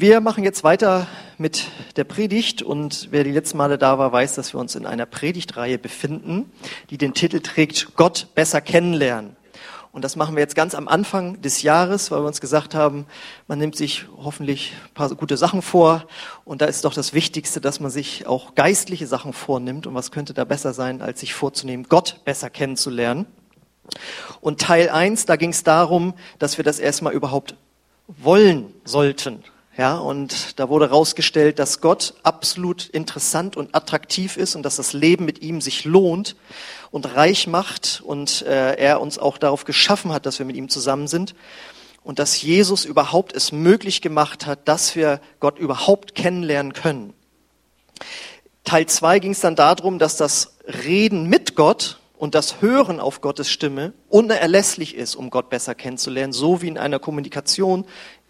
Wir machen jetzt weiter mit der Predigt und wer die letzten Male da war, weiß, dass wir uns in einer Predigtreihe befinden, die den Titel trägt Gott besser kennenlernen. Und das machen wir jetzt ganz am Anfang des Jahres, weil wir uns gesagt haben, man nimmt sich hoffentlich ein paar gute Sachen vor. Und da ist doch das Wichtigste, dass man sich auch geistliche Sachen vornimmt. Und was könnte da besser sein, als sich vorzunehmen, Gott besser kennenzulernen? Und Teil eins, da ging es darum, dass wir das erstmal überhaupt wollen sollten. Ja, und da wurde herausgestellt, dass Gott absolut interessant und attraktiv ist und dass das Leben mit ihm sich lohnt und reich macht und äh, er uns auch darauf geschaffen hat, dass wir mit ihm zusammen sind und dass Jesus überhaupt es möglich gemacht hat, dass wir Gott überhaupt kennenlernen können. Teil zwei ging es dann darum, dass das Reden mit Gott und das Hören auf Gottes Stimme unerlässlich ist, um Gott besser kennenzulernen, so wie in einer Kommunikation,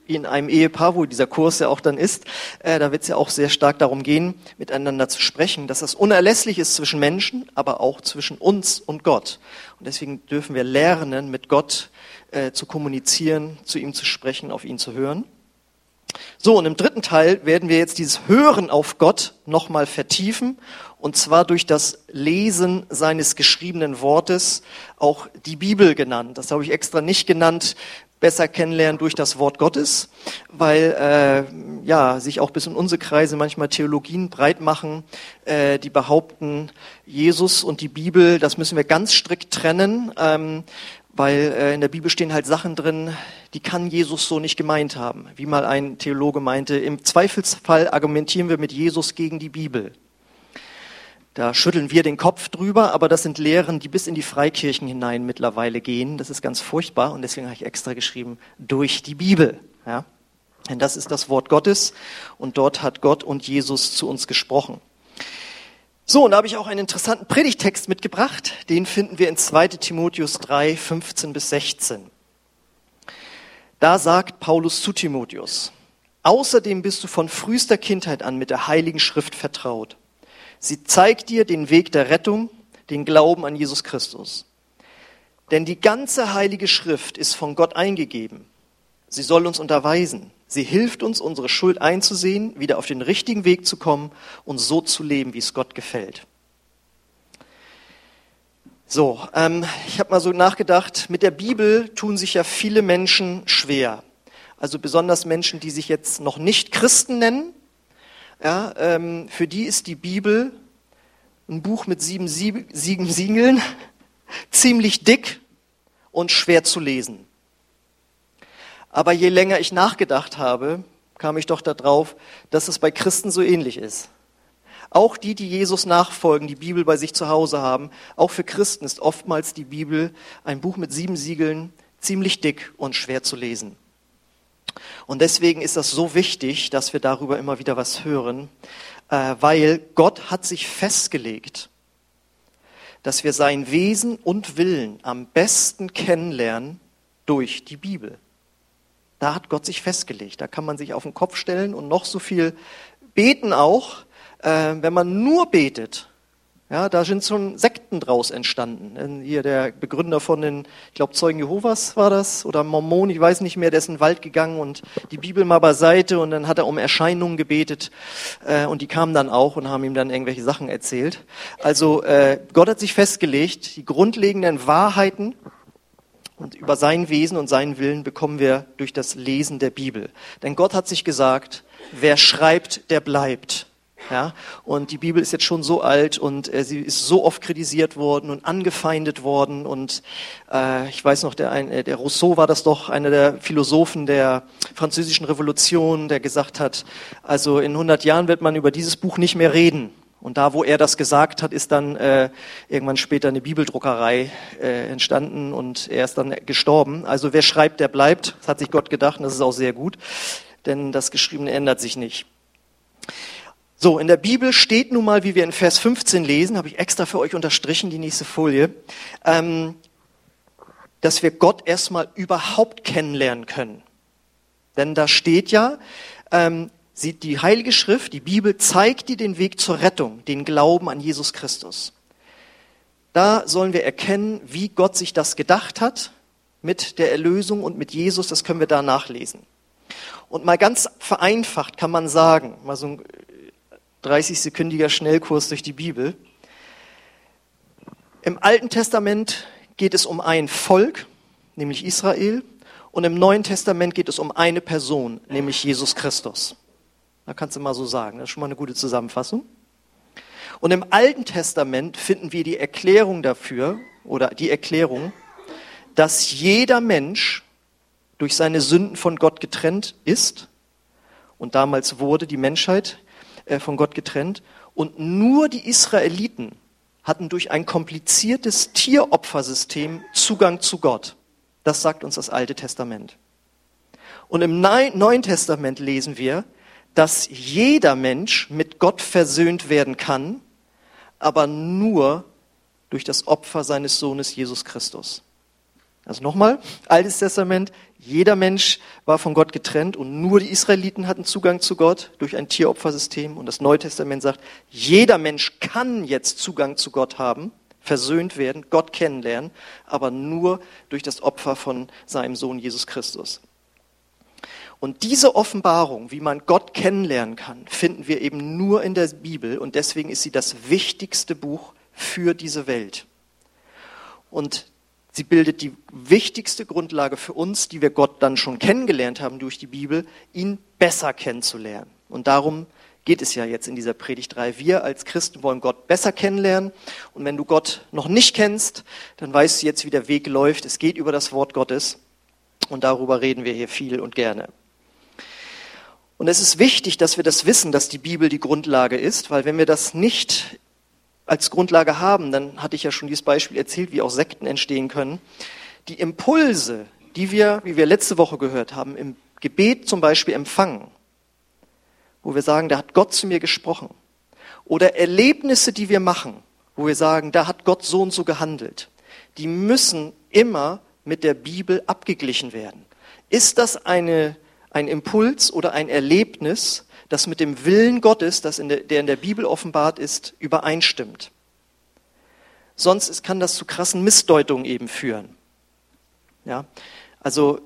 in einem Ehepaar, wo dieser Kurs ja auch dann ist, äh, da wird es ja auch sehr stark darum gehen, miteinander zu sprechen, dass das unerlässlich ist zwischen Menschen, aber auch zwischen uns und Gott. Und deswegen dürfen wir lernen, mit Gott äh, zu kommunizieren, zu ihm zu sprechen, auf ihn zu hören. So, und im dritten Teil werden wir jetzt dieses Hören auf Gott nochmal vertiefen, und zwar durch das Lesen seines geschriebenen Wortes, auch die Bibel genannt. Das habe ich extra nicht genannt, besser kennenlernen durch das Wort Gottes, weil äh, ja sich auch bis in unsere Kreise manchmal Theologien breit machen, äh, die behaupten, Jesus und die Bibel, das müssen wir ganz strikt trennen, ähm, weil äh, in der Bibel stehen halt Sachen drin, die kann Jesus so nicht gemeint haben. Wie mal ein Theologe meinte, im Zweifelsfall argumentieren wir mit Jesus gegen die Bibel. Da schütteln wir den Kopf drüber, aber das sind Lehren, die bis in die Freikirchen hinein mittlerweile gehen. Das ist ganz furchtbar und deswegen habe ich extra geschrieben, durch die Bibel. Ja? Denn das ist das Wort Gottes und dort hat Gott und Jesus zu uns gesprochen. So, und da habe ich auch einen interessanten Predigtext mitgebracht. Den finden wir in 2 Timotheus 3, 15 bis 16. Da sagt Paulus zu Timotheus, Außerdem bist du von frühester Kindheit an mit der Heiligen Schrift vertraut Sie zeigt dir den Weg der Rettung, den Glauben an Jesus Christus. Denn die ganze Heilige Schrift ist von Gott eingegeben. Sie soll uns unterweisen. Sie hilft uns, unsere Schuld einzusehen, wieder auf den richtigen Weg zu kommen und so zu leben, wie es Gott gefällt. So, ähm, ich habe mal so nachgedacht, mit der Bibel tun sich ja viele Menschen schwer. Also besonders Menschen, die sich jetzt noch nicht Christen nennen, ja, ähm, für die ist die Bibel ein Buch mit sieben, sieben Siegeln, ziemlich dick und schwer zu lesen. Aber je länger ich nachgedacht habe, kam ich doch darauf, dass es bei Christen so ähnlich ist. Auch die, die Jesus nachfolgen, die Bibel bei sich zu Hause haben, auch für Christen ist oftmals die Bibel ein Buch mit sieben Siegeln, ziemlich dick und schwer zu lesen. Und deswegen ist das so wichtig, dass wir darüber immer wieder was hören, äh, weil Gott hat sich festgelegt, dass wir sein Wesen und Willen am besten kennenlernen durch die Bibel. Da hat Gott sich festgelegt. Da kann man sich auf den Kopf stellen und noch so viel beten auch. Äh, wenn man nur betet, ja, da sind schon Sekten draus entstanden. Hier der Begründer von den, ich glaube Zeugen Jehovas war das oder Mormon, ich weiß nicht mehr, der ist in den Wald gegangen und die Bibel mal beiseite und dann hat er um Erscheinungen gebetet äh, und die kamen dann auch und haben ihm dann irgendwelche Sachen erzählt. Also äh, Gott hat sich festgelegt, die grundlegenden Wahrheiten und über sein Wesen und seinen Willen bekommen wir durch das Lesen der Bibel. Denn Gott hat sich gesagt, wer schreibt, der bleibt. Ja, und die Bibel ist jetzt schon so alt und äh, sie ist so oft kritisiert worden und angefeindet worden. Und äh, ich weiß noch, der, ein, äh, der Rousseau war das doch, einer der Philosophen der französischen Revolution, der gesagt hat, also in 100 Jahren wird man über dieses Buch nicht mehr reden. Und da, wo er das gesagt hat, ist dann äh, irgendwann später eine Bibeldruckerei äh, entstanden und er ist dann gestorben. Also wer schreibt, der bleibt. Das hat sich Gott gedacht und das ist auch sehr gut, denn das Geschriebene ändert sich nicht. So, in der Bibel steht nun mal, wie wir in Vers 15 lesen, habe ich extra für euch unterstrichen, die nächste Folie, ähm, dass wir Gott erstmal überhaupt kennenlernen können. Denn da steht ja, ähm, sieht die Heilige Schrift, die Bibel zeigt dir den Weg zur Rettung, den Glauben an Jesus Christus. Da sollen wir erkennen, wie Gott sich das gedacht hat mit der Erlösung und mit Jesus, das können wir da nachlesen. Und mal ganz vereinfacht kann man sagen, mal so ein 30-sekündiger Schnellkurs durch die Bibel. Im Alten Testament geht es um ein Volk, nämlich Israel, und im Neuen Testament geht es um eine Person, nämlich Jesus Christus. Da kannst du mal so sagen, das ist schon mal eine gute Zusammenfassung. Und im Alten Testament finden wir die Erklärung dafür, oder die Erklärung, dass jeder Mensch durch seine Sünden von Gott getrennt ist. Und damals wurde die Menschheit äh, von Gott getrennt. Und nur die Israeliten hatten durch ein kompliziertes Tieropfersystem Zugang zu Gott. Das sagt uns das Alte Testament. Und im Neuen Testament lesen wir, dass jeder Mensch mit Gott versöhnt werden kann, aber nur durch das Opfer seines Sohnes Jesus Christus. Also nochmal, Altes Testament, jeder Mensch war von Gott getrennt und nur die Israeliten hatten Zugang zu Gott durch ein Tieropfersystem. Und das Neue Testament sagt, jeder Mensch kann jetzt Zugang zu Gott haben, versöhnt werden, Gott kennenlernen, aber nur durch das Opfer von seinem Sohn Jesus Christus. Und diese Offenbarung, wie man Gott kennenlernen kann, finden wir eben nur in der Bibel und deswegen ist sie das wichtigste Buch für diese Welt. Und Sie bildet die wichtigste Grundlage für uns, die wir Gott dann schon kennengelernt haben durch die Bibel, ihn besser kennenzulernen. Und darum geht es ja jetzt in dieser Predigt 3. Wir als Christen wollen Gott besser kennenlernen. Und wenn du Gott noch nicht kennst, dann weißt du jetzt, wie der Weg läuft. Es geht über das Wort Gottes. Und darüber reden wir hier viel und gerne. Und es ist wichtig, dass wir das wissen, dass die Bibel die Grundlage ist, weil wenn wir das nicht als Grundlage haben, dann hatte ich ja schon dieses Beispiel erzählt, wie auch Sekten entstehen können. Die Impulse, die wir, wie wir letzte Woche gehört haben, im Gebet zum Beispiel empfangen, wo wir sagen, da hat Gott zu mir gesprochen. Oder Erlebnisse, die wir machen, wo wir sagen, da hat Gott so und so gehandelt. Die müssen immer mit der Bibel abgeglichen werden. Ist das eine, ein Impuls oder ein Erlebnis, das mit dem Willen Gottes, das in der, der in der Bibel offenbart ist, übereinstimmt. Sonst kann das zu krassen Missdeutungen eben führen. Ja, also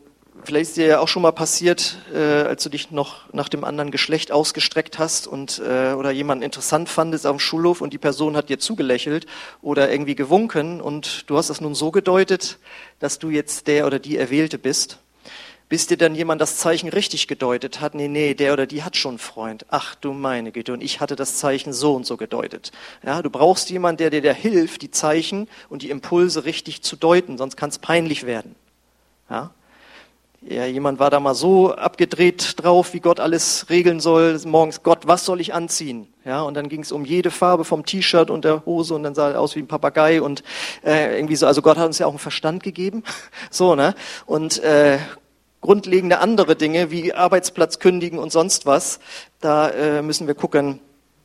vielleicht ist dir ja auch schon mal passiert, äh, als du dich noch nach dem anderen Geschlecht ausgestreckt hast und äh, oder jemanden interessant fandest auf dem Schulhof und die Person hat dir zugelächelt oder irgendwie gewunken und du hast das nun so gedeutet, dass du jetzt der oder die Erwählte bist bis dir dann jemand das Zeichen richtig gedeutet hat. Nee, nee, der oder die hat schon einen Freund. Ach du meine Güte, und ich hatte das Zeichen so und so gedeutet. Ja, du brauchst jemanden, der dir da hilft, die Zeichen und die Impulse richtig zu deuten, sonst kann es peinlich werden. Ja? Ja, jemand war da mal so abgedreht drauf, wie Gott alles regeln soll. Morgens, Gott, was soll ich anziehen? Ja, und dann ging es um jede Farbe vom T-Shirt und der Hose und dann sah er aus wie ein Papagei und äh, irgendwie so. Also Gott hat uns ja auch einen Verstand gegeben, so ne. Und äh, grundlegende andere Dinge wie Arbeitsplatz kündigen und sonst was. Da äh, müssen wir gucken,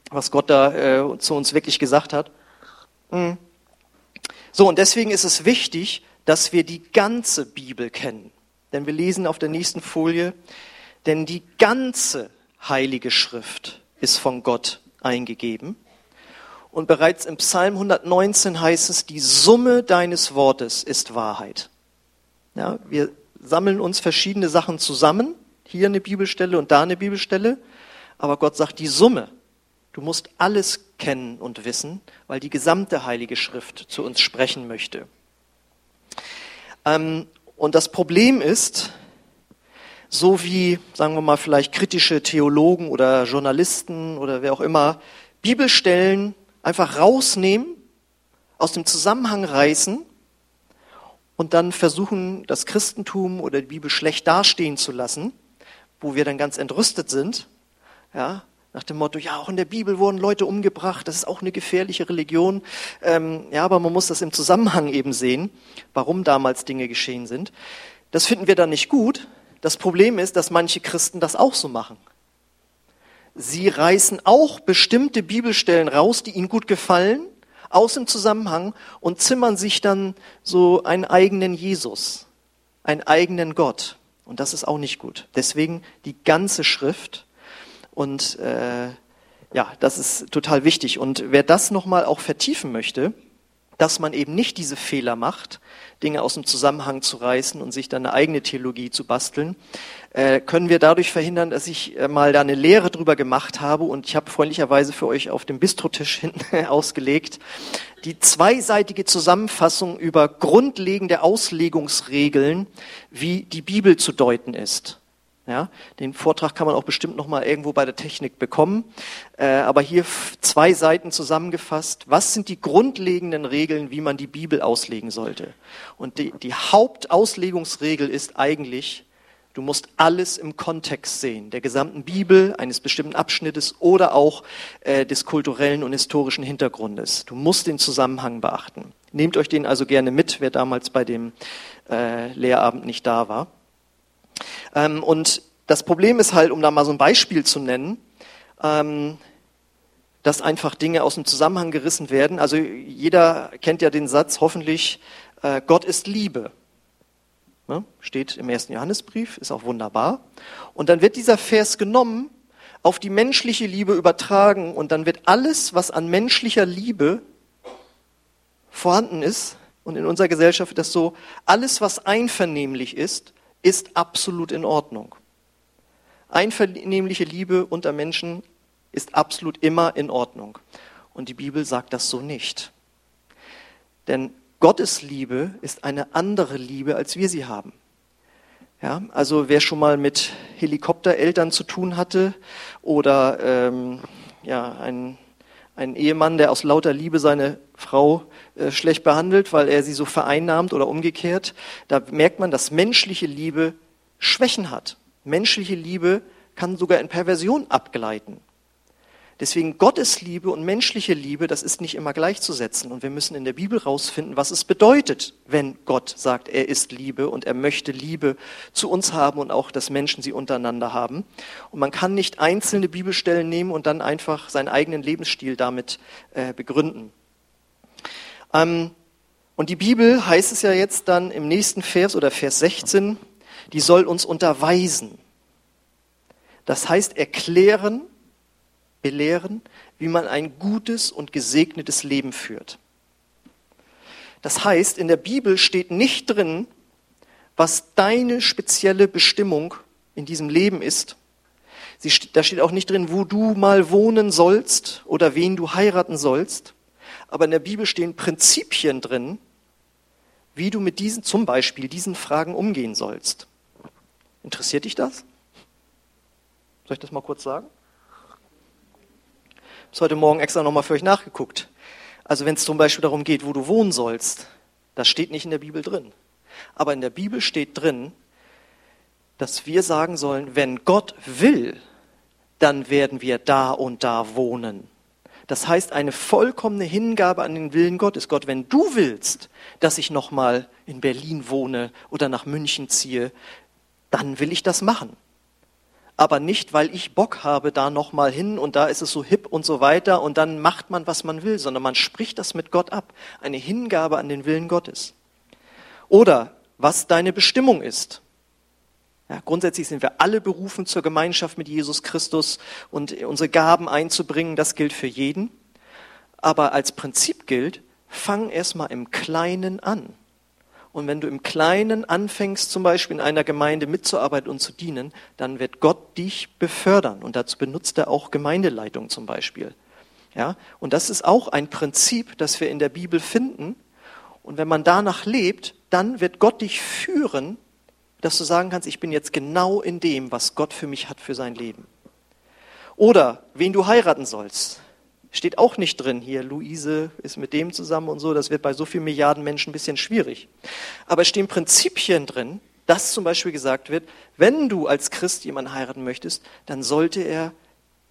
was Gott da äh, zu uns wirklich gesagt hat. Mhm. So, und deswegen ist es wichtig, dass wir die ganze Bibel kennen. Denn wir lesen auf der nächsten Folie, denn die ganze heilige Schrift ist von Gott eingegeben. Und bereits im Psalm 119 heißt es, die Summe deines Wortes ist Wahrheit. Ja, wir sammeln uns verschiedene Sachen zusammen, hier eine Bibelstelle und da eine Bibelstelle, aber Gott sagt die Summe. Du musst alles kennen und wissen, weil die gesamte Heilige Schrift zu uns sprechen möchte. Ähm, und das Problem ist, so wie, sagen wir mal, vielleicht kritische Theologen oder Journalisten oder wer auch immer Bibelstellen einfach rausnehmen, aus dem Zusammenhang reißen und dann versuchen, das Christentum oder die Bibel schlecht dastehen zu lassen, wo wir dann ganz entrüstet sind, ja, nach dem Motto, ja, auch in der Bibel wurden Leute umgebracht, das ist auch eine gefährliche Religion. Ähm, ja, aber man muss das im Zusammenhang eben sehen, warum damals Dinge geschehen sind. Das finden wir dann nicht gut. Das Problem ist, dass manche Christen das auch so machen. Sie reißen auch bestimmte Bibelstellen raus, die ihnen gut gefallen, aus dem Zusammenhang und zimmern sich dann so einen eigenen Jesus, einen eigenen Gott. Und das ist auch nicht gut. Deswegen die ganze Schrift. Und äh, ja, das ist total wichtig. Und wer das nochmal auch vertiefen möchte, dass man eben nicht diese Fehler macht, Dinge aus dem Zusammenhang zu reißen und sich dann eine eigene Theologie zu basteln, äh, können wir dadurch verhindern, dass ich äh, mal da eine Lehre drüber gemacht habe und ich habe freundlicherweise für euch auf dem Bistrotisch hinten ausgelegt, die zweiseitige Zusammenfassung über grundlegende Auslegungsregeln, wie die Bibel zu deuten ist. Ja, den Vortrag kann man auch bestimmt noch mal irgendwo bei der Technik bekommen. Äh, aber hier zwei Seiten zusammengefasst. Was sind die grundlegenden Regeln, wie man die Bibel auslegen sollte? Und die, die Hauptauslegungsregel ist eigentlich, du musst alles im Kontext sehen, der gesamten Bibel, eines bestimmten Abschnittes oder auch äh, des kulturellen und historischen Hintergrundes. Du musst den Zusammenhang beachten. Nehmt euch den also gerne mit, wer damals bei dem äh, Lehrabend nicht da war. Ähm, und das Problem ist halt, um da mal so ein Beispiel zu nennen, ähm, dass einfach Dinge aus dem Zusammenhang gerissen werden. Also jeder kennt ja den Satz hoffentlich, äh, Gott ist Liebe. Ne? Steht im ersten Johannesbrief, ist auch wunderbar. Und dann wird dieser Vers genommen, auf die menschliche Liebe übertragen und dann wird alles, was an menschlicher Liebe vorhanden ist, und in unserer Gesellschaft ist das so, alles, was einvernehmlich ist, ist absolut in Ordnung. Einvernehmliche Liebe unter Menschen ist absolut immer in Ordnung. Und die Bibel sagt das so nicht. Denn Gottes Liebe ist eine andere Liebe, als wir sie haben. Ja, also wer schon mal mit Helikoptereltern zu tun hatte oder ähm, ja, ein, ein Ehemann, der aus lauter Liebe seine Frau äh, schlecht behandelt, weil er sie so vereinnahmt oder umgekehrt. Da merkt man, dass menschliche Liebe Schwächen hat. Menschliche Liebe kann sogar in Perversion abgleiten. Deswegen Gottes Liebe und menschliche Liebe, das ist nicht immer gleichzusetzen. Und wir müssen in der Bibel rausfinden, was es bedeutet, wenn Gott sagt, er ist Liebe und er möchte Liebe zu uns haben und auch, dass Menschen sie untereinander haben. Und man kann nicht einzelne Bibelstellen nehmen und dann einfach seinen eigenen Lebensstil damit äh, begründen. Ähm, und die Bibel heißt es ja jetzt dann im nächsten Vers oder Vers 16, die soll uns unterweisen. Das heißt erklären, belehren, wie man ein gutes und gesegnetes Leben führt. Das heißt, in der Bibel steht nicht drin, was deine spezielle Bestimmung in diesem Leben ist. Sie, da steht auch nicht drin, wo du mal wohnen sollst oder wen du heiraten sollst aber in der Bibel stehen Prinzipien drin, wie du mit diesen, zum Beispiel diesen Fragen umgehen sollst. Interessiert dich das? Soll ich das mal kurz sagen? Habe heute Morgen extra nochmal für euch nachgeguckt. Also wenn es zum Beispiel darum geht, wo du wohnen sollst, das steht nicht in der Bibel drin. Aber in der Bibel steht drin, dass wir sagen sollen, wenn Gott will, dann werden wir da und da wohnen. Das heißt, eine vollkommene Hingabe an den Willen Gottes. Gott, wenn du willst, dass ich nochmal in Berlin wohne oder nach München ziehe, dann will ich das machen. Aber nicht, weil ich Bock habe, da nochmal hin und da ist es so hip und so weiter und dann macht man, was man will, sondern man spricht das mit Gott ab. Eine Hingabe an den Willen Gottes. Oder was deine Bestimmung ist. Ja, grundsätzlich sind wir alle berufen zur Gemeinschaft mit Jesus Christus und unsere Gaben einzubringen. Das gilt für jeden. Aber als Prinzip gilt, fang erstmal im Kleinen an. Und wenn du im Kleinen anfängst, zum Beispiel in einer Gemeinde mitzuarbeiten und zu dienen, dann wird Gott dich befördern. Und dazu benutzt er auch Gemeindeleitung zum Beispiel. Ja, und das ist auch ein Prinzip, das wir in der Bibel finden. Und wenn man danach lebt, dann wird Gott dich führen dass du sagen kannst, ich bin jetzt genau in dem, was Gott für mich hat für sein Leben. Oder wen du heiraten sollst. Steht auch nicht drin hier, Luise ist mit dem zusammen und so, das wird bei so vielen Milliarden Menschen ein bisschen schwierig. Aber es stehen Prinzipien drin, dass zum Beispiel gesagt wird, wenn du als Christ jemanden heiraten möchtest, dann sollte er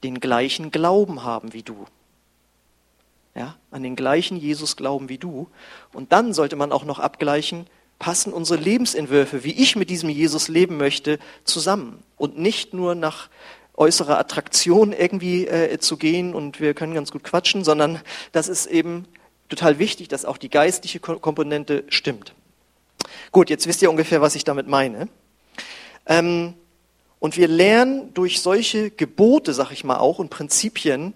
den gleichen Glauben haben wie du. Ja, an den gleichen Jesus glauben wie du. Und dann sollte man auch noch abgleichen, passen unsere Lebensentwürfe, wie ich mit diesem Jesus leben möchte, zusammen. Und nicht nur nach äußerer Attraktion irgendwie äh, zu gehen und wir können ganz gut quatschen, sondern das ist eben total wichtig, dass auch die geistliche Komponente stimmt. Gut, jetzt wisst ihr ungefähr, was ich damit meine. Ähm, und wir lernen durch solche Gebote, sag ich mal auch, und Prinzipien,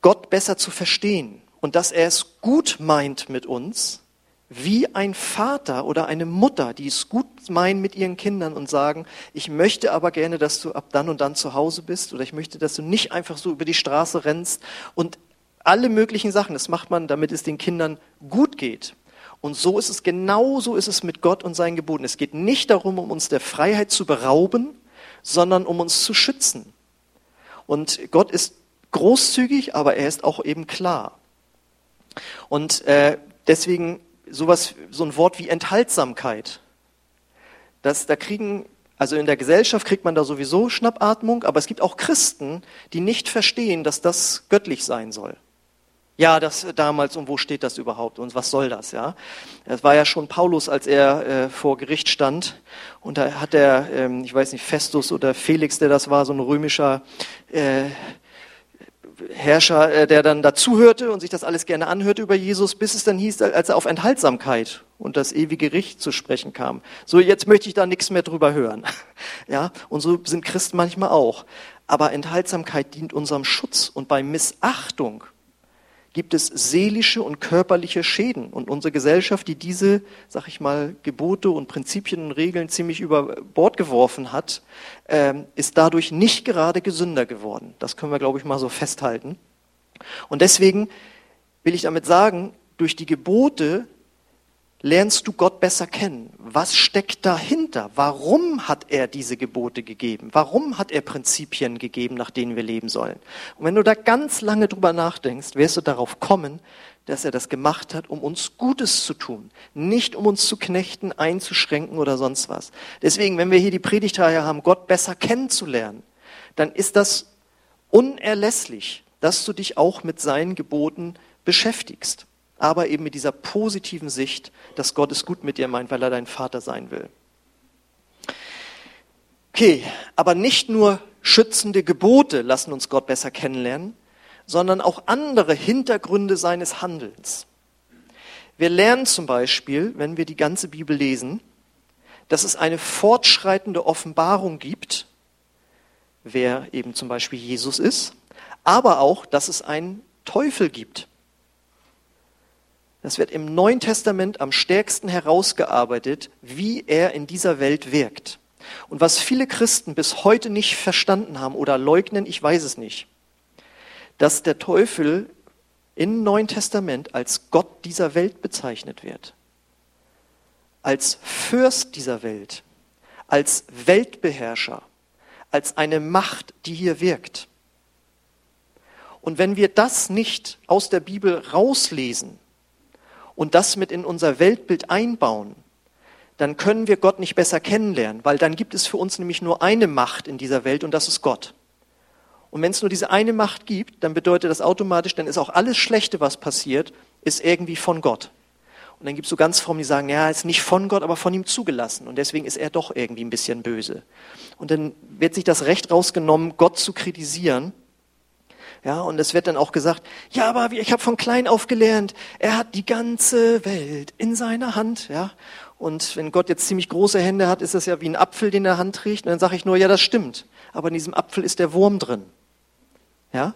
Gott besser zu verstehen und dass er es gut meint mit uns, wie ein Vater oder eine Mutter, die es gut meinen mit ihren Kindern und sagen, ich möchte aber gerne, dass du ab dann und dann zu Hause bist oder ich möchte, dass du nicht einfach so über die Straße rennst und alle möglichen Sachen. Das macht man, damit es den Kindern gut geht. Und so ist es, genau so ist es mit Gott und seinen Geboten. Es geht nicht darum, um uns der Freiheit zu berauben, sondern um uns zu schützen. Und Gott ist großzügig, aber er ist auch eben klar. Und äh, deswegen sowas, so ein Wort wie Enthaltsamkeit. Das, da kriegen, also in der Gesellschaft kriegt man da sowieso Schnappatmung, aber es gibt auch Christen, die nicht verstehen, dass das göttlich sein soll. Ja, das damals und wo steht das überhaupt und was soll das, ja? Es war ja schon Paulus, als er äh, vor Gericht stand und da hat er, ähm, ich weiß nicht, Festus oder Felix, der das war, so ein römischer äh, Herrscher, äh, der dann dazuhörte und sich das alles gerne anhörte über Jesus, bis es dann hieß, als er auf Enthaltsamkeit und das ewige Gericht zu sprechen kam. So, jetzt möchte ich da nichts mehr drüber hören. Ja, und so sind Christen manchmal auch. Aber Enthaltsamkeit dient unserem Schutz und bei Missachtung gibt es seelische und körperliche Schäden. Und unsere Gesellschaft, die diese, sag ich mal, Gebote und Prinzipien und Regeln ziemlich über Bord geworfen hat, ähm, ist dadurch nicht gerade gesünder geworden. Das können wir, glaube ich, mal so festhalten. Und deswegen will ich damit sagen, durch die Gebote lernst du Gott besser kennen. Was steckt dahinter? Warum hat er diese Gebote gegeben? Warum hat er Prinzipien gegeben, nach denen wir leben sollen? Und wenn du da ganz lange drüber nachdenkst, wirst du darauf kommen, dass er das gemacht hat, um uns Gutes zu tun, nicht um uns zu knechten, einzuschränken oder sonst was. Deswegen, wenn wir hier die Predigtreihe haben, Gott besser kennenzulernen, dann ist das unerlässlich, dass du dich auch mit seinen Geboten beschäftigst aber eben mit dieser positiven Sicht, dass Gott es gut mit dir meint, weil er dein Vater sein will. Okay, aber nicht nur schützende Gebote lassen uns Gott besser kennenlernen, sondern auch andere Hintergründe seines Handelns. Wir lernen zum Beispiel, wenn wir die ganze Bibel lesen, dass es eine fortschreitende Offenbarung gibt, wer eben zum Beispiel Jesus ist, aber auch, dass es einen Teufel gibt. Das wird im Neuen Testament am stärksten herausgearbeitet, wie er in dieser Welt wirkt. Und was viele Christen bis heute nicht verstanden haben oder leugnen, ich weiß es nicht, dass der Teufel im Neuen Testament als Gott dieser Welt bezeichnet wird, als Fürst dieser Welt, als Weltbeherrscher, als eine Macht, die hier wirkt. Und wenn wir das nicht aus der Bibel rauslesen, und das mit in unser Weltbild einbauen, dann können wir Gott nicht besser kennenlernen, weil dann gibt es für uns nämlich nur eine Macht in dieser Welt und das ist Gott. Und wenn es nur diese eine Macht gibt, dann bedeutet das automatisch, dann ist auch alles Schlechte, was passiert, ist irgendwie von Gott. Und dann gibt es so ganz Formen, die sagen, ja, ist nicht von Gott, aber von ihm zugelassen. Und deswegen ist er doch irgendwie ein bisschen böse. Und dann wird sich das Recht rausgenommen, Gott zu kritisieren ja, und es wird dann auch gesagt, ja, aber ich habe von klein auf gelernt, er hat die ganze Welt in seiner Hand, ja. Und wenn Gott jetzt ziemlich große Hände hat, ist das ja wie ein Apfel, den er Hand trägt. Und dann sage ich nur, ja, das stimmt. Aber in diesem Apfel ist der Wurm drin. Ja?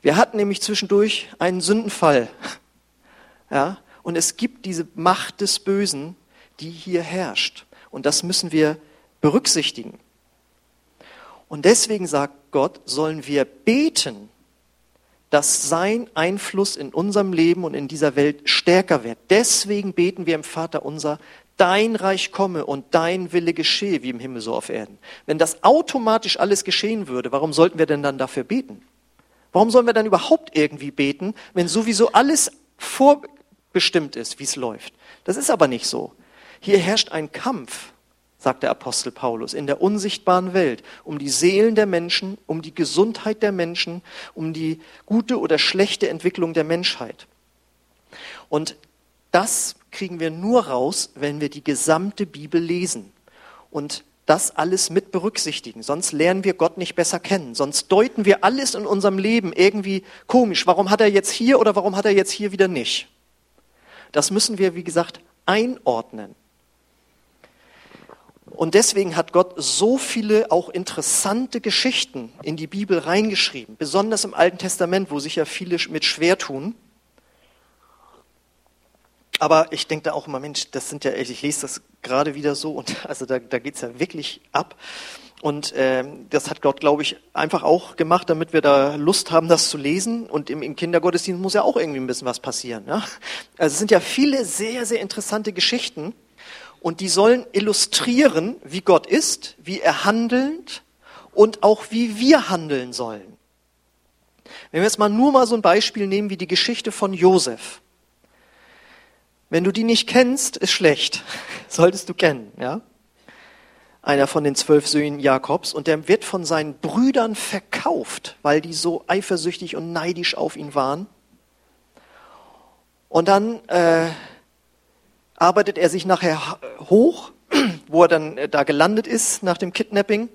Wir hatten nämlich zwischendurch einen Sündenfall. Ja? Und es gibt diese Macht des Bösen, die hier herrscht. Und das müssen wir berücksichtigen. Und deswegen sagt Gott, sollen wir beten, dass sein Einfluss in unserem Leben und in dieser Welt stärker wird. Deswegen beten wir im Vater unser, dein Reich komme und dein Wille geschehe, wie im Himmel so auf Erden. Wenn das automatisch alles geschehen würde, warum sollten wir denn dann dafür beten? Warum sollen wir dann überhaupt irgendwie beten, wenn sowieso alles vorbestimmt ist, wie es läuft? Das ist aber nicht so. Hier herrscht ein Kampf sagt der Apostel Paulus, in der unsichtbaren Welt, um die Seelen der Menschen, um die Gesundheit der Menschen, um die gute oder schlechte Entwicklung der Menschheit. Und das kriegen wir nur raus, wenn wir die gesamte Bibel lesen und das alles mit berücksichtigen. Sonst lernen wir Gott nicht besser kennen. Sonst deuten wir alles in unserem Leben irgendwie komisch. Warum hat er jetzt hier oder warum hat er jetzt hier wieder nicht? Das müssen wir, wie gesagt, einordnen. Und deswegen hat Gott so viele auch interessante Geschichten in die Bibel reingeschrieben, besonders im Alten Testament, wo sich ja viele mit schwer tun. Aber ich denke da auch immer, Mensch, das sind ja, ich lese das gerade wieder so und also da, da geht es ja wirklich ab. Und ähm, das hat Gott, glaube ich, einfach auch gemacht, damit wir da Lust haben, das zu lesen. Und im, im Kindergottesdienst muss ja auch irgendwie ein bisschen was passieren. Ja? Also es sind ja viele sehr, sehr interessante Geschichten. Und die sollen illustrieren, wie Gott ist, wie er handelt und auch wie wir handeln sollen. Wenn wir jetzt mal nur mal so ein Beispiel nehmen wie die Geschichte von Josef. Wenn du die nicht kennst, ist schlecht. Solltest du kennen, ja? Einer von den zwölf Söhnen Jakobs und der wird von seinen Brüdern verkauft, weil die so eifersüchtig und neidisch auf ihn waren. Und dann äh, arbeitet er sich nachher hoch, wo er dann äh, da gelandet ist nach dem Kidnapping.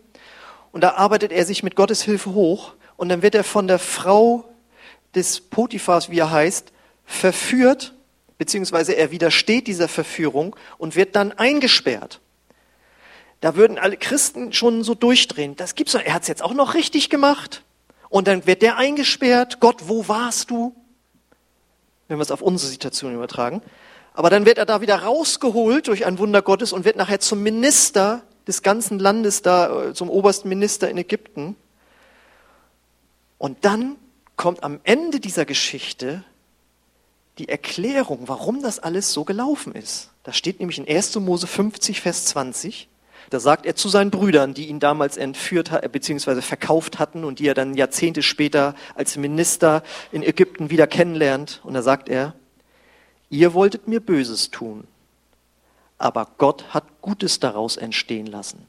Und da arbeitet er sich mit Gottes Hilfe hoch und dann wird er von der Frau des Potiphars, wie er heißt, verführt beziehungsweise er widersteht dieser Verführung und wird dann eingesperrt. Da würden alle Christen schon so durchdrehen. Das gibt's doch. Er hat's jetzt auch noch richtig gemacht. Und dann wird der eingesperrt. Gott, wo warst du? Wenn wir es auf unsere Situation übertragen. Aber dann wird er da wieder rausgeholt durch ein Wunder Gottes und wird nachher zum Minister des ganzen Landes da, äh, zum obersten Minister in Ägypten. Und dann kommt am Ende dieser Geschichte die Erklärung, warum das alles so gelaufen ist. Das steht nämlich in 1. Mose 50, Vers 20. Da sagt er zu seinen Brüdern, die ihn damals entführt bzw. verkauft hatten und die er dann Jahrzehnte später als Minister in Ägypten wieder kennenlernt. Und da sagt er, ihr wolltet mir Böses tun, aber Gott hat Gutes daraus entstehen lassen.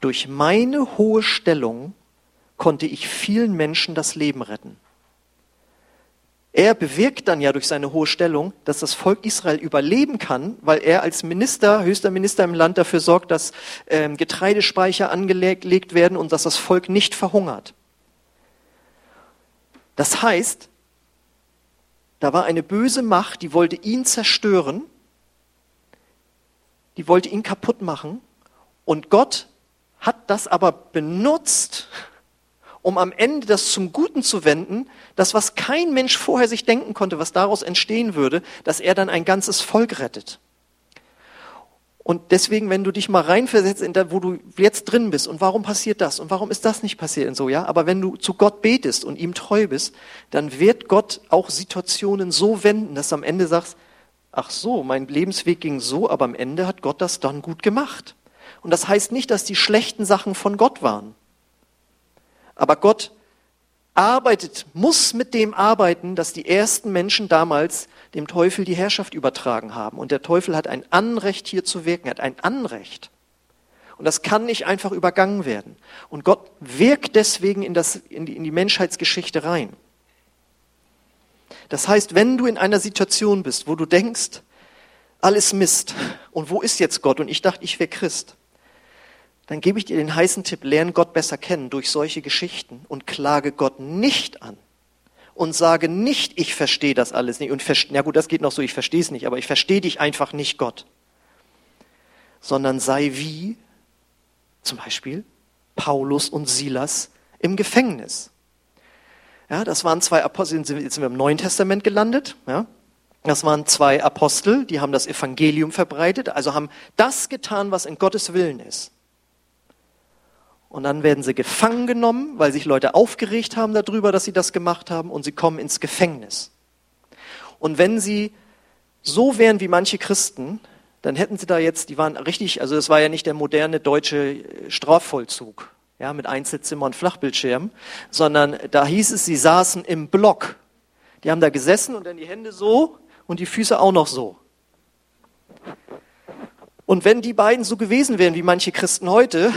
Durch meine hohe Stellung konnte ich vielen Menschen das Leben retten. Er bewirkt dann ja durch seine hohe Stellung, dass das Volk Israel überleben kann, weil er als Minister, höchster Minister im Land dafür sorgt, dass ähm, Getreidespeicher angelegt werden und dass das Volk nicht verhungert. Das heißt, da war eine böse Macht, die wollte ihn zerstören, die wollte ihn kaputt machen und Gott hat das aber benutzt, um am Ende das zum Guten zu wenden, das, was kein Mensch vorher sich denken konnte, was daraus entstehen würde, dass er dann ein ganzes Volk rettet. Und deswegen, wenn du dich mal reinversetzt, in da, wo du jetzt drin bist, und warum passiert das und warum ist das nicht passiert und so, ja, aber wenn du zu Gott betest und ihm treu bist, dann wird Gott auch Situationen so wenden, dass du am Ende sagst, ach so, mein Lebensweg ging so, aber am Ende hat Gott das dann gut gemacht. Und das heißt nicht, dass die schlechten Sachen von Gott waren. Aber Gott arbeitet, muss mit dem arbeiten, dass die ersten Menschen damals dem Teufel die Herrschaft übertragen haben. Und der Teufel hat ein Anrecht hier zu wirken, hat ein Anrecht. Und das kann nicht einfach übergangen werden. Und Gott wirkt deswegen in, das, in, die, in die Menschheitsgeschichte rein. Das heißt, wenn du in einer Situation bist, wo du denkst, alles Mist, und wo ist jetzt Gott? Und ich dachte, ich wäre Christ dann gebe ich dir den heißen Tipp, lerne Gott besser kennen durch solche Geschichten und klage Gott nicht an und sage nicht, ich verstehe das alles nicht und ja gut, das geht noch so, ich verstehe es nicht, aber ich verstehe dich einfach nicht, Gott, sondern sei wie zum Beispiel Paulus und Silas im Gefängnis. Ja, das waren zwei Apostel, jetzt sind wir im Neuen Testament gelandet, ja. Das waren zwei Apostel, die haben das Evangelium verbreitet, also haben das getan, was in Gottes Willen ist. Und dann werden sie gefangen genommen, weil sich Leute aufgeregt haben darüber, dass sie das gemacht haben, und sie kommen ins Gefängnis. Und wenn sie so wären wie manche Christen, dann hätten sie da jetzt, die waren richtig, also das war ja nicht der moderne deutsche Strafvollzug, ja, mit Einzelzimmer und Flachbildschirm, sondern da hieß es, sie saßen im Block. Die haben da gesessen und dann die Hände so und die Füße auch noch so. Und wenn die beiden so gewesen wären wie manche Christen heute,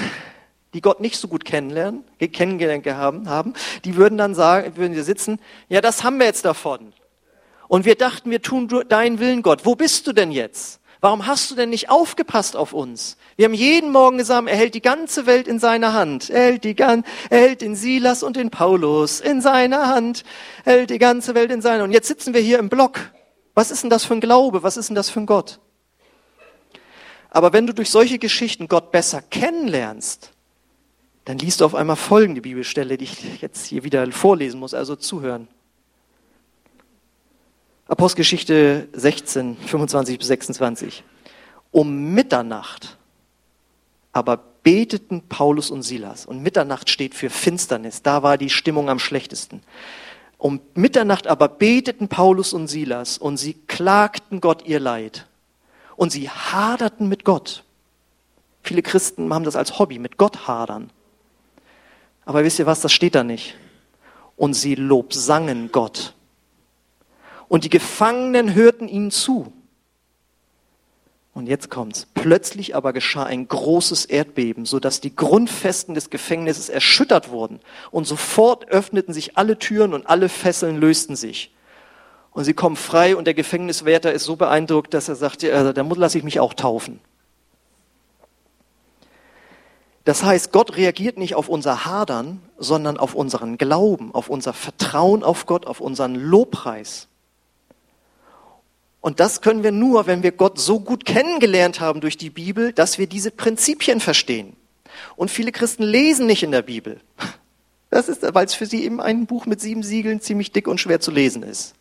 die Gott nicht so gut kennenlernen, kennengelernt haben, haben, die würden dann sagen, würden sie sitzen, ja, das haben wir jetzt davon. Und wir dachten, wir tun deinen Willen, Gott. Wo bist du denn jetzt? Warum hast du denn nicht aufgepasst auf uns? Wir haben jeden Morgen gesagt, er hält die ganze Welt in seiner Hand. Er hält, die, er hält den Silas und den Paulus in seiner Hand. Er hält die ganze Welt in seiner. Und jetzt sitzen wir hier im Block. Was ist denn das für ein Glaube? Was ist denn das für ein Gott? Aber wenn du durch solche Geschichten Gott besser kennenlernst, dann liest du auf einmal folgende Bibelstelle, die ich jetzt hier wieder vorlesen muss, also zuhören. Apostelgeschichte 16, 25 bis 26. Um Mitternacht aber beteten Paulus und Silas. Und Mitternacht steht für Finsternis. Da war die Stimmung am schlechtesten. Um Mitternacht aber beteten Paulus und Silas und sie klagten Gott ihr Leid. Und sie haderten mit Gott. Viele Christen haben das als Hobby, mit Gott hadern. Aber wisst ihr was, das steht da nicht. Und sie lobsangen Gott. Und die Gefangenen hörten ihnen zu. Und jetzt kommt's. Plötzlich aber geschah ein großes Erdbeben, so dass die Grundfesten des Gefängnisses erschüttert wurden. Und sofort öffneten sich alle Türen und alle Fesseln lösten sich. Und sie kommen frei und der Gefängniswärter ist so beeindruckt, dass er sagt, äh, da lasse ich mich auch taufen. Das heißt, Gott reagiert nicht auf unser Hadern, sondern auf unseren Glauben, auf unser Vertrauen auf Gott, auf unseren Lobpreis. Und das können wir nur, wenn wir Gott so gut kennengelernt haben durch die Bibel, dass wir diese Prinzipien verstehen. Und viele Christen lesen nicht in der Bibel. Das ist, weil es für sie eben ein Buch mit sieben Siegeln ziemlich dick und schwer zu lesen ist.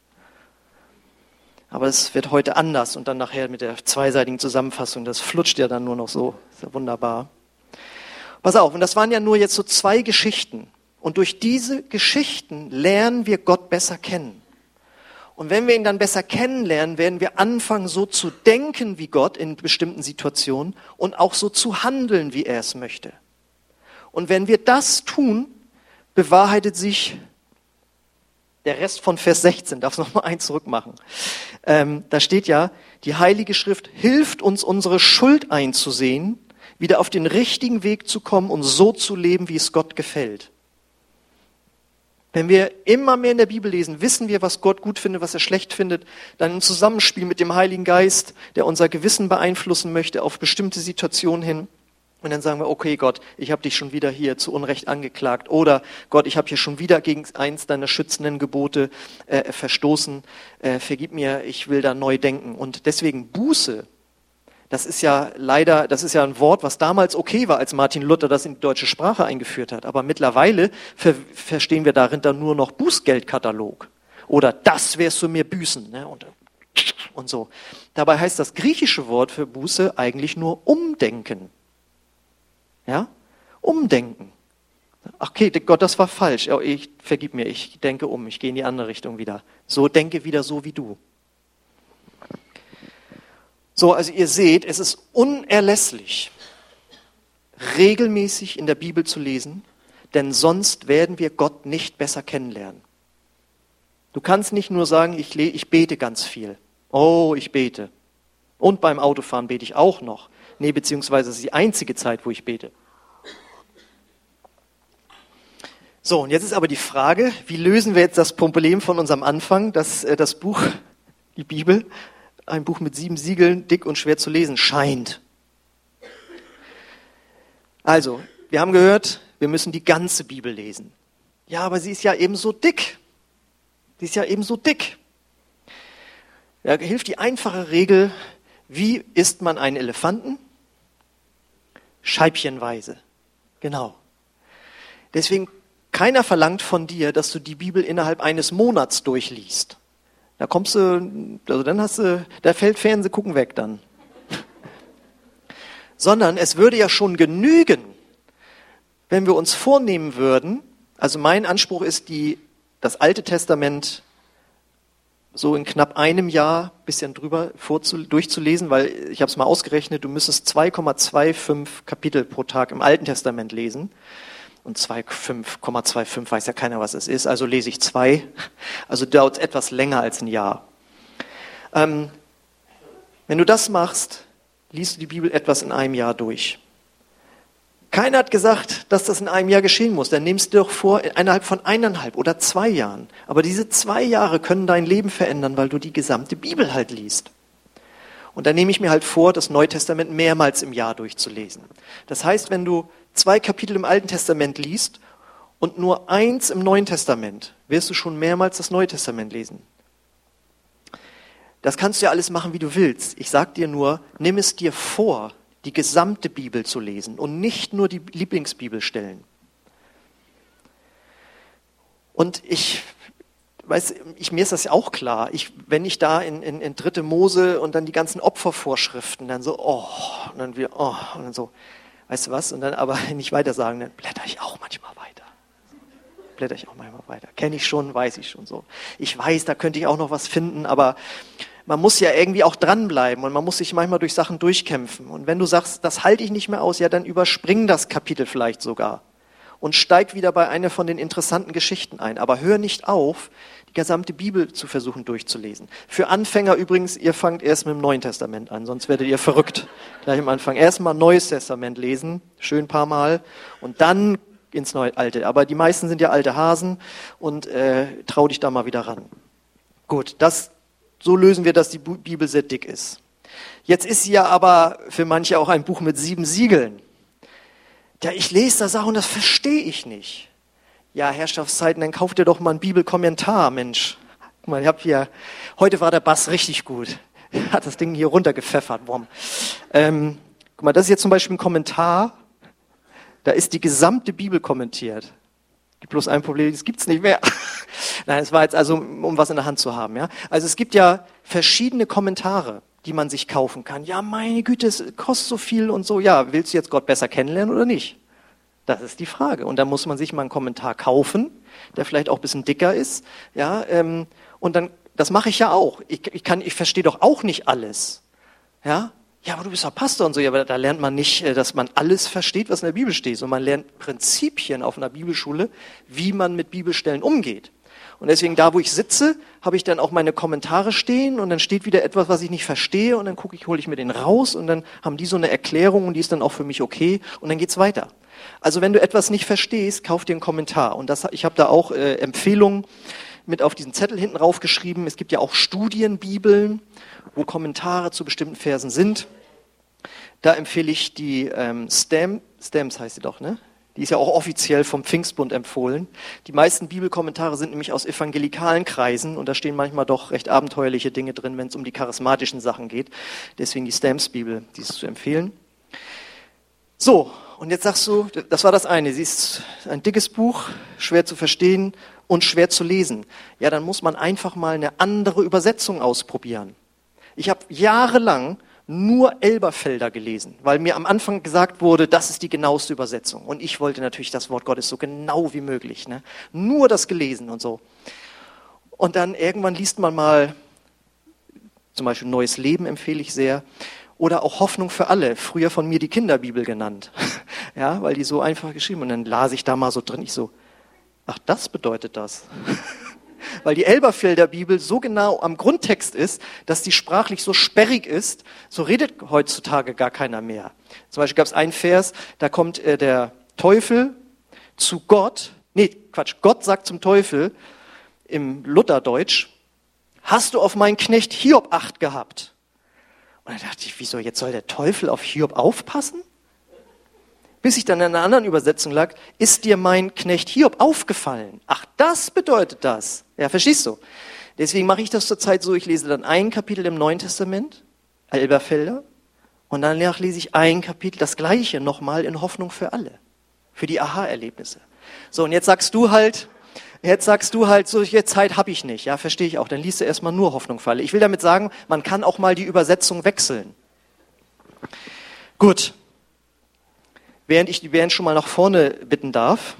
Aber es wird heute anders und dann nachher mit der zweiseitigen Zusammenfassung, das flutscht ja dann nur noch so. Ist ja wunderbar. Pass auf, und das waren ja nur jetzt so zwei Geschichten. Und durch diese Geschichten lernen wir Gott besser kennen. Und wenn wir ihn dann besser kennenlernen, werden wir anfangen, so zu denken wie Gott in bestimmten Situationen und auch so zu handeln, wie er es möchte. Und wenn wir das tun, bewahrheitet sich der Rest von Vers 16. Darf noch mal eins zurückmachen. Ähm, da steht ja, die Heilige Schrift hilft uns, unsere Schuld einzusehen, wieder auf den richtigen Weg zu kommen und so zu leben, wie es Gott gefällt. Wenn wir immer mehr in der Bibel lesen, wissen wir, was Gott gut findet, was er schlecht findet, dann im Zusammenspiel mit dem Heiligen Geist, der unser Gewissen beeinflussen möchte auf bestimmte Situationen hin. Und dann sagen wir, okay Gott, ich habe dich schon wieder hier zu Unrecht angeklagt. Oder Gott, ich habe hier schon wieder gegen eins deiner schützenden Gebote äh, verstoßen. Äh, vergib mir, ich will da neu denken. Und deswegen Buße das ist ja leider, das ist ja ein Wort, was damals okay war, als Martin Luther das in die deutsche Sprache eingeführt hat. Aber mittlerweile ver verstehen wir darin dann nur noch Bußgeldkatalog. Oder das wirst du mir büßen. Ne? Und, und so. Dabei heißt das griechische Wort für Buße eigentlich nur umdenken. Ja? Umdenken. Okay, Gott, das war falsch. Ich vergib mir, ich denke um, ich gehe in die andere Richtung wieder. So denke wieder so wie du. So, also ihr seht, es ist unerlässlich, regelmäßig in der Bibel zu lesen, denn sonst werden wir Gott nicht besser kennenlernen. Du kannst nicht nur sagen, ich, ich bete ganz viel. Oh, ich bete. Und beim Autofahren bete ich auch noch. Nee, beziehungsweise es ist die einzige Zeit, wo ich bete. So, und jetzt ist aber die Frage, wie lösen wir jetzt das Problem von unserem Anfang, dass äh, das Buch, die Bibel, ein Buch mit sieben Siegeln, dick und schwer zu lesen scheint. Also, wir haben gehört, wir müssen die ganze Bibel lesen. Ja, aber sie ist ja eben so dick. Sie ist ja eben so dick. Da hilft die einfache Regel, wie isst man einen Elefanten? Scheibchenweise. Genau. Deswegen, keiner verlangt von dir, dass du die Bibel innerhalb eines Monats durchliest. Da kommst du, also dann hast du, da fällt Fernseh gucken weg dann. Sondern es würde ja schon genügen, wenn wir uns vornehmen würden, also mein Anspruch ist, die, das Alte Testament so in knapp einem Jahr bisschen drüber vorzu, durchzulesen, weil ich habe es mal ausgerechnet, du müsstest 2,25 Kapitel pro Tag im Alten Testament lesen und 2,5,25 weiß ja keiner, was es ist, also lese ich zwei. Also dauert es etwas länger als ein Jahr. Ähm, wenn du das machst, liest du die Bibel etwas in einem Jahr durch. Keiner hat gesagt, dass das in einem Jahr geschehen muss. Dann nimmst du doch vor, innerhalb von eineinhalb oder zwei Jahren. Aber diese zwei Jahre können dein Leben verändern, weil du die gesamte Bibel halt liest. Und dann nehme ich mir halt vor, das Neue Testament mehrmals im Jahr durchzulesen. Das heißt, wenn du zwei Kapitel im Alten Testament liest und nur eins im Neuen Testament, wirst du schon mehrmals das Neue Testament lesen. Das kannst du ja alles machen, wie du willst. Ich sag dir nur, nimm es dir vor, die gesamte Bibel zu lesen und nicht nur die Lieblingsbibelstellen. Und ich, weiß, ich, mir ist das ja auch klar. Ich, wenn ich da in, in, in dritte Mose und dann die ganzen Opfervorschriften, dann so, oh, und dann wir, oh, und dann so, weißt du was? Und dann aber nicht weiter sagen, dann blätter ich auch manchmal weiter. Blätter ich auch manchmal weiter. Kenne ich schon, weiß ich schon so. Ich weiß, da könnte ich auch noch was finden, aber man muss ja irgendwie auch dranbleiben und man muss sich manchmal durch Sachen durchkämpfen. Und wenn du sagst, das halte ich nicht mehr aus, ja, dann überspring das Kapitel vielleicht sogar und steig wieder bei einer von den interessanten Geschichten ein. Aber hör nicht auf, die gesamte Bibel zu versuchen durchzulesen. Für Anfänger übrigens, ihr fangt erst mit dem Neuen Testament an, sonst werdet ihr verrückt. Gleich am Anfang erstmal Neues Testament lesen, schön paar Mal, und dann ins Neue Alte. Aber die meisten sind ja alte Hasen und äh, trau dich da mal wieder ran. Gut, das, so lösen wir, dass die Bibel sehr dick ist. Jetzt ist sie ja aber für manche auch ein Buch mit sieben Siegeln ja, ich lese das auch und das verstehe ich nicht. Ja, Herrschaftszeiten, dann kauft ihr doch mal einen Bibelkommentar, Mensch. Guck mal, ich hab hier, heute war der Bass richtig gut. Hat das Ding hier runtergepfeffert, Wom. Ähm, guck mal, das ist jetzt zum Beispiel ein Kommentar. Da ist die gesamte Bibel kommentiert. Gibt bloß ein Problem, das gibt's nicht mehr. Nein, es war jetzt also, um was in der Hand zu haben, ja. Also es gibt ja verschiedene Kommentare die man sich kaufen kann. Ja, meine Güte, es kostet so viel und so. Ja, willst du jetzt Gott besser kennenlernen oder nicht? Das ist die Frage. Und da muss man sich mal einen Kommentar kaufen, der vielleicht auch ein bisschen dicker ist. Ja, ähm, und dann, das mache ich ja auch. Ich, ich kann, ich verstehe doch auch nicht alles. Ja, ja, aber du bist doch Pastor und so. Ja, aber da lernt man nicht, äh, dass man alles versteht, was in der Bibel steht, sondern man lernt Prinzipien auf einer Bibelschule, wie man mit Bibelstellen umgeht. Und deswegen da, wo ich sitze, habe ich dann auch meine Kommentare stehen und dann steht wieder etwas, was ich nicht verstehe und dann gucke ich, hole ich mir den raus und dann haben die so eine Erklärung und die ist dann auch für mich okay und dann geht's weiter. Also wenn du etwas nicht verstehst, kauf dir einen Kommentar. Und das, ich habe da auch äh, Empfehlungen mit auf diesen Zettel hinten raufgeschrieben. Es gibt ja auch Studienbibeln, wo Kommentare zu bestimmten Versen sind. Da empfehle ich die ähm, Stam, Stamps heißt sie doch, ne? Die ist ja auch offiziell vom Pfingstbund empfohlen. Die meisten Bibelkommentare sind nämlich aus evangelikalen Kreisen und da stehen manchmal doch recht abenteuerliche Dinge drin, wenn es um die charismatischen Sachen geht. Deswegen die Stamps-Bibel, die ist zu empfehlen. So, und jetzt sagst du, das war das eine. Sie ist ein dickes Buch, schwer zu verstehen und schwer zu lesen. Ja, dann muss man einfach mal eine andere Übersetzung ausprobieren. Ich habe jahrelang nur Elberfelder gelesen, weil mir am Anfang gesagt wurde, das ist die genaueste Übersetzung. Und ich wollte natürlich das Wort Gottes so genau wie möglich. Ne? Nur das gelesen und so. Und dann irgendwann liest man mal, zum Beispiel Neues Leben empfehle ich sehr, oder auch Hoffnung für alle, früher von mir die Kinderbibel genannt. ja, weil die so einfach geschrieben. Und dann las ich da mal so drin, ich so, ach, das bedeutet das. weil die Elberfelder Bibel so genau am Grundtext ist, dass die sprachlich so sperrig ist, so redet heutzutage gar keiner mehr. Zum Beispiel gab es einen Vers, da kommt äh, der Teufel zu Gott, nee, Quatsch, Gott sagt zum Teufel im Lutherdeutsch, hast du auf meinen Knecht Hiob acht gehabt? Und da dachte ich, wieso, jetzt soll der Teufel auf Hiob aufpassen? bis ich dann in einer anderen Übersetzung lag, ist dir mein Knecht Hiob aufgefallen? Ach, das bedeutet das. Ja, verstehst du? Deswegen mache ich das zurzeit so, ich lese dann ein Kapitel im Neuen Testament, Elberfelder, und danach lese ich ein Kapitel, das gleiche nochmal in Hoffnung für alle, für die Aha-Erlebnisse. So, und jetzt sagst du halt, jetzt sagst du halt, so jetzt Zeit habe ich nicht. Ja, verstehe ich auch. Dann liest du erstmal nur Hoffnung für alle. Ich will damit sagen, man kann auch mal die Übersetzung wechseln. Gut, während ich die Band schon mal nach vorne bitten darf.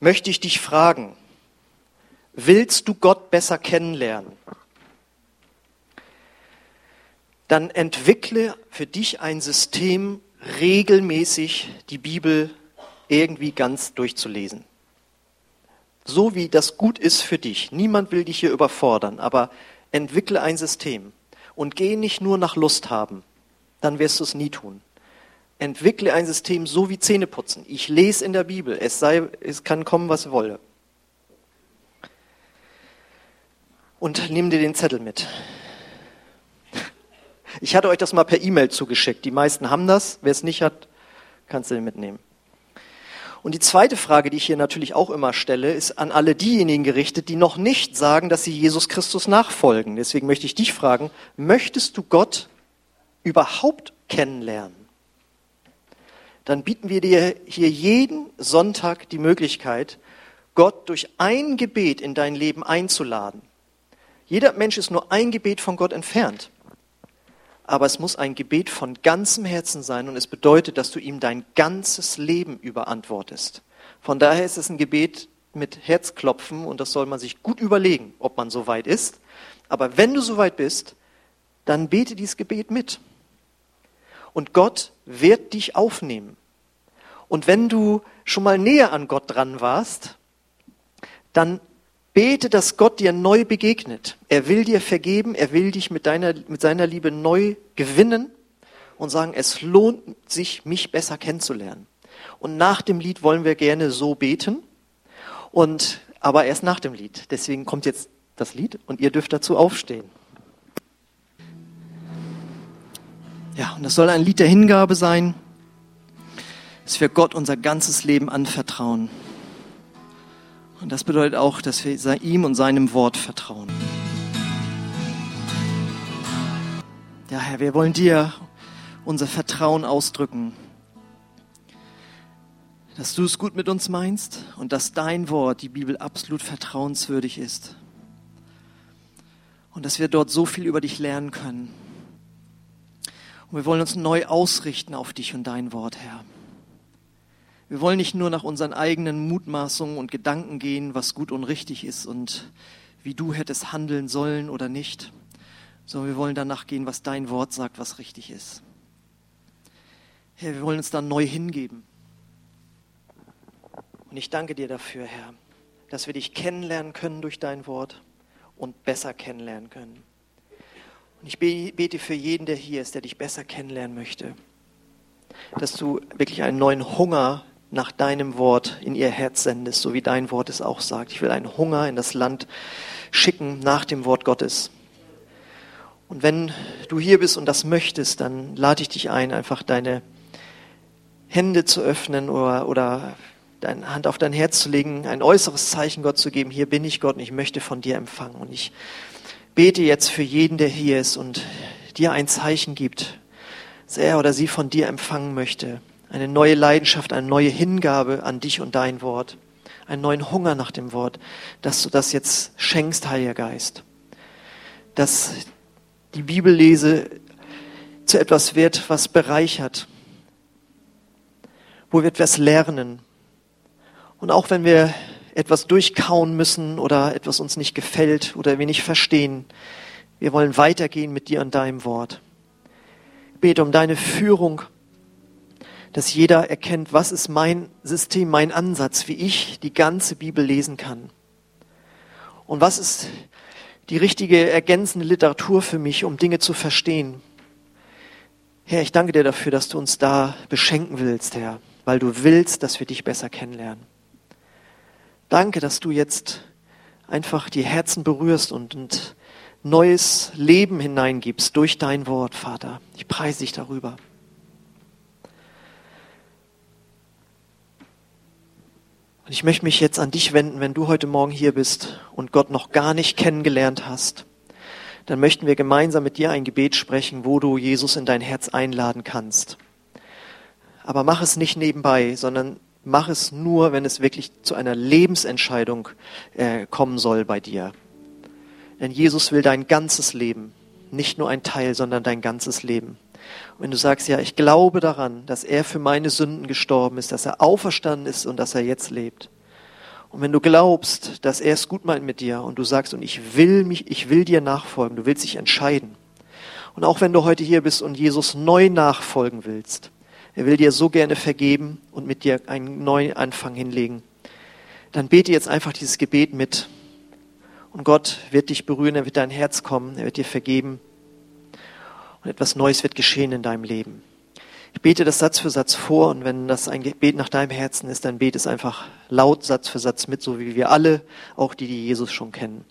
Möchte ich dich fragen, willst du Gott besser kennenlernen? Dann entwickle für dich ein System, regelmäßig die Bibel irgendwie ganz durchzulesen. So wie das gut ist für dich. Niemand will dich hier überfordern, aber entwickle ein System. Und geh nicht nur nach Lust haben, dann wirst du es nie tun. Entwickle ein System so wie Zähneputzen. Ich lese in der Bibel, es, sei, es kann kommen, was wolle. Und nimm dir den Zettel mit. Ich hatte euch das mal per E-Mail zugeschickt. Die meisten haben das. Wer es nicht hat, kannst du den mitnehmen. Und die zweite Frage, die ich hier natürlich auch immer stelle, ist an alle diejenigen gerichtet, die noch nicht sagen, dass sie Jesus Christus nachfolgen. Deswegen möchte ich dich fragen, möchtest du Gott überhaupt kennenlernen? dann bieten wir dir hier jeden Sonntag die Möglichkeit, Gott durch ein Gebet in dein Leben einzuladen. Jeder Mensch ist nur ein Gebet von Gott entfernt. Aber es muss ein Gebet von ganzem Herzen sein und es bedeutet, dass du ihm dein ganzes Leben überantwortest. Von daher ist es ein Gebet mit Herzklopfen und das soll man sich gut überlegen, ob man so weit ist. Aber wenn du so weit bist, dann bete dieses Gebet mit. Und Gott wird dich aufnehmen. Und wenn du schon mal näher an Gott dran warst, dann bete, dass Gott dir neu begegnet. Er will dir vergeben, er will dich mit, deiner, mit seiner Liebe neu gewinnen und sagen, es lohnt sich, mich besser kennenzulernen. Und nach dem Lied wollen wir gerne so beten. Und, aber erst nach dem Lied. Deswegen kommt jetzt das Lied und ihr dürft dazu aufstehen. Ja, und das soll ein Lied der Hingabe sein, dass wir Gott unser ganzes Leben anvertrauen. Und das bedeutet auch, dass wir ihm und seinem Wort vertrauen. Ja, Herr, wir wollen dir unser Vertrauen ausdrücken, dass du es gut mit uns meinst und dass dein Wort, die Bibel, absolut vertrauenswürdig ist. Und dass wir dort so viel über dich lernen können. Und wir wollen uns neu ausrichten auf dich und dein Wort, Herr. Wir wollen nicht nur nach unseren eigenen Mutmaßungen und Gedanken gehen, was gut und richtig ist und wie du hättest handeln sollen oder nicht, sondern wir wollen danach gehen, was dein Wort sagt, was richtig ist. Herr, wir wollen uns da neu hingeben. Und ich danke dir dafür, Herr, dass wir dich kennenlernen können durch dein Wort und besser kennenlernen können. Und ich bete für jeden, der hier ist, der dich besser kennenlernen möchte, dass du wirklich einen neuen Hunger nach deinem Wort in ihr Herz sendest, so wie dein Wort es auch sagt. Ich will einen Hunger in das Land schicken nach dem Wort Gottes. Und wenn du hier bist und das möchtest, dann lade ich dich ein, einfach deine Hände zu öffnen oder, oder deine Hand auf dein Herz zu legen, ein äußeres Zeichen Gott zu geben. Hier bin ich Gott und ich möchte von dir empfangen. Und ich bete jetzt für jeden, der hier ist und dir ein Zeichen gibt, dass er oder sie von dir empfangen möchte. Eine neue Leidenschaft, eine neue Hingabe an dich und dein Wort. Einen neuen Hunger nach dem Wort, dass du das jetzt schenkst, Heiliger Geist. Dass die Bibellese zu etwas wird, was bereichert, wo wir etwas lernen. Und auch wenn wir etwas durchkauen müssen oder etwas uns nicht gefällt oder wir nicht verstehen. Wir wollen weitergehen mit dir und deinem Wort. Ich bete um deine Führung, dass jeder erkennt, was ist mein System, mein Ansatz, wie ich die ganze Bibel lesen kann. Und was ist die richtige ergänzende Literatur für mich, um Dinge zu verstehen. Herr, ich danke dir dafür, dass du uns da beschenken willst, Herr, weil du willst, dass wir dich besser kennenlernen. Danke, dass du jetzt einfach die Herzen berührst und, und neues Leben hineingibst durch dein Wort, Vater. Ich preise dich darüber. Und ich möchte mich jetzt an dich wenden, wenn du heute Morgen hier bist und Gott noch gar nicht kennengelernt hast. Dann möchten wir gemeinsam mit dir ein Gebet sprechen, wo du Jesus in dein Herz einladen kannst. Aber mach es nicht nebenbei, sondern Mach es nur, wenn es wirklich zu einer Lebensentscheidung äh, kommen soll bei dir. Denn Jesus will dein ganzes Leben, nicht nur ein Teil, sondern dein ganzes Leben. Und wenn du sagst, ja, ich glaube daran, dass er für meine Sünden gestorben ist, dass er auferstanden ist und dass er jetzt lebt. Und wenn du glaubst, dass er es gut meint mit dir und du sagst, und ich will mich, ich will dir nachfolgen, du willst dich entscheiden. Und auch wenn du heute hier bist und Jesus neu nachfolgen willst, er will dir so gerne vergeben und mit dir einen neuen Anfang hinlegen. Dann bete jetzt einfach dieses Gebet mit. Und Gott wird dich berühren, er wird dein Herz kommen, er wird dir vergeben. Und etwas Neues wird geschehen in deinem Leben. Ich bete das Satz für Satz vor und wenn das ein Gebet nach deinem Herzen ist, dann bete es einfach laut Satz für Satz mit, so wie wir alle, auch die, die Jesus schon kennen.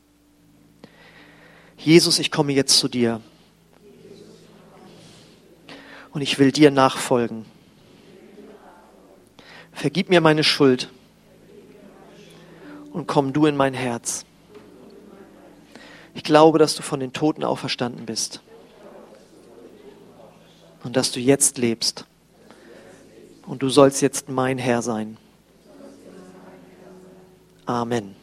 Jesus, ich komme jetzt zu dir und ich will dir nachfolgen. Vergib mir meine Schuld und komm du in mein Herz. Ich glaube, dass du von den Toten auferstanden bist und dass du jetzt lebst. und du sollst jetzt mein Herr sein. Amen.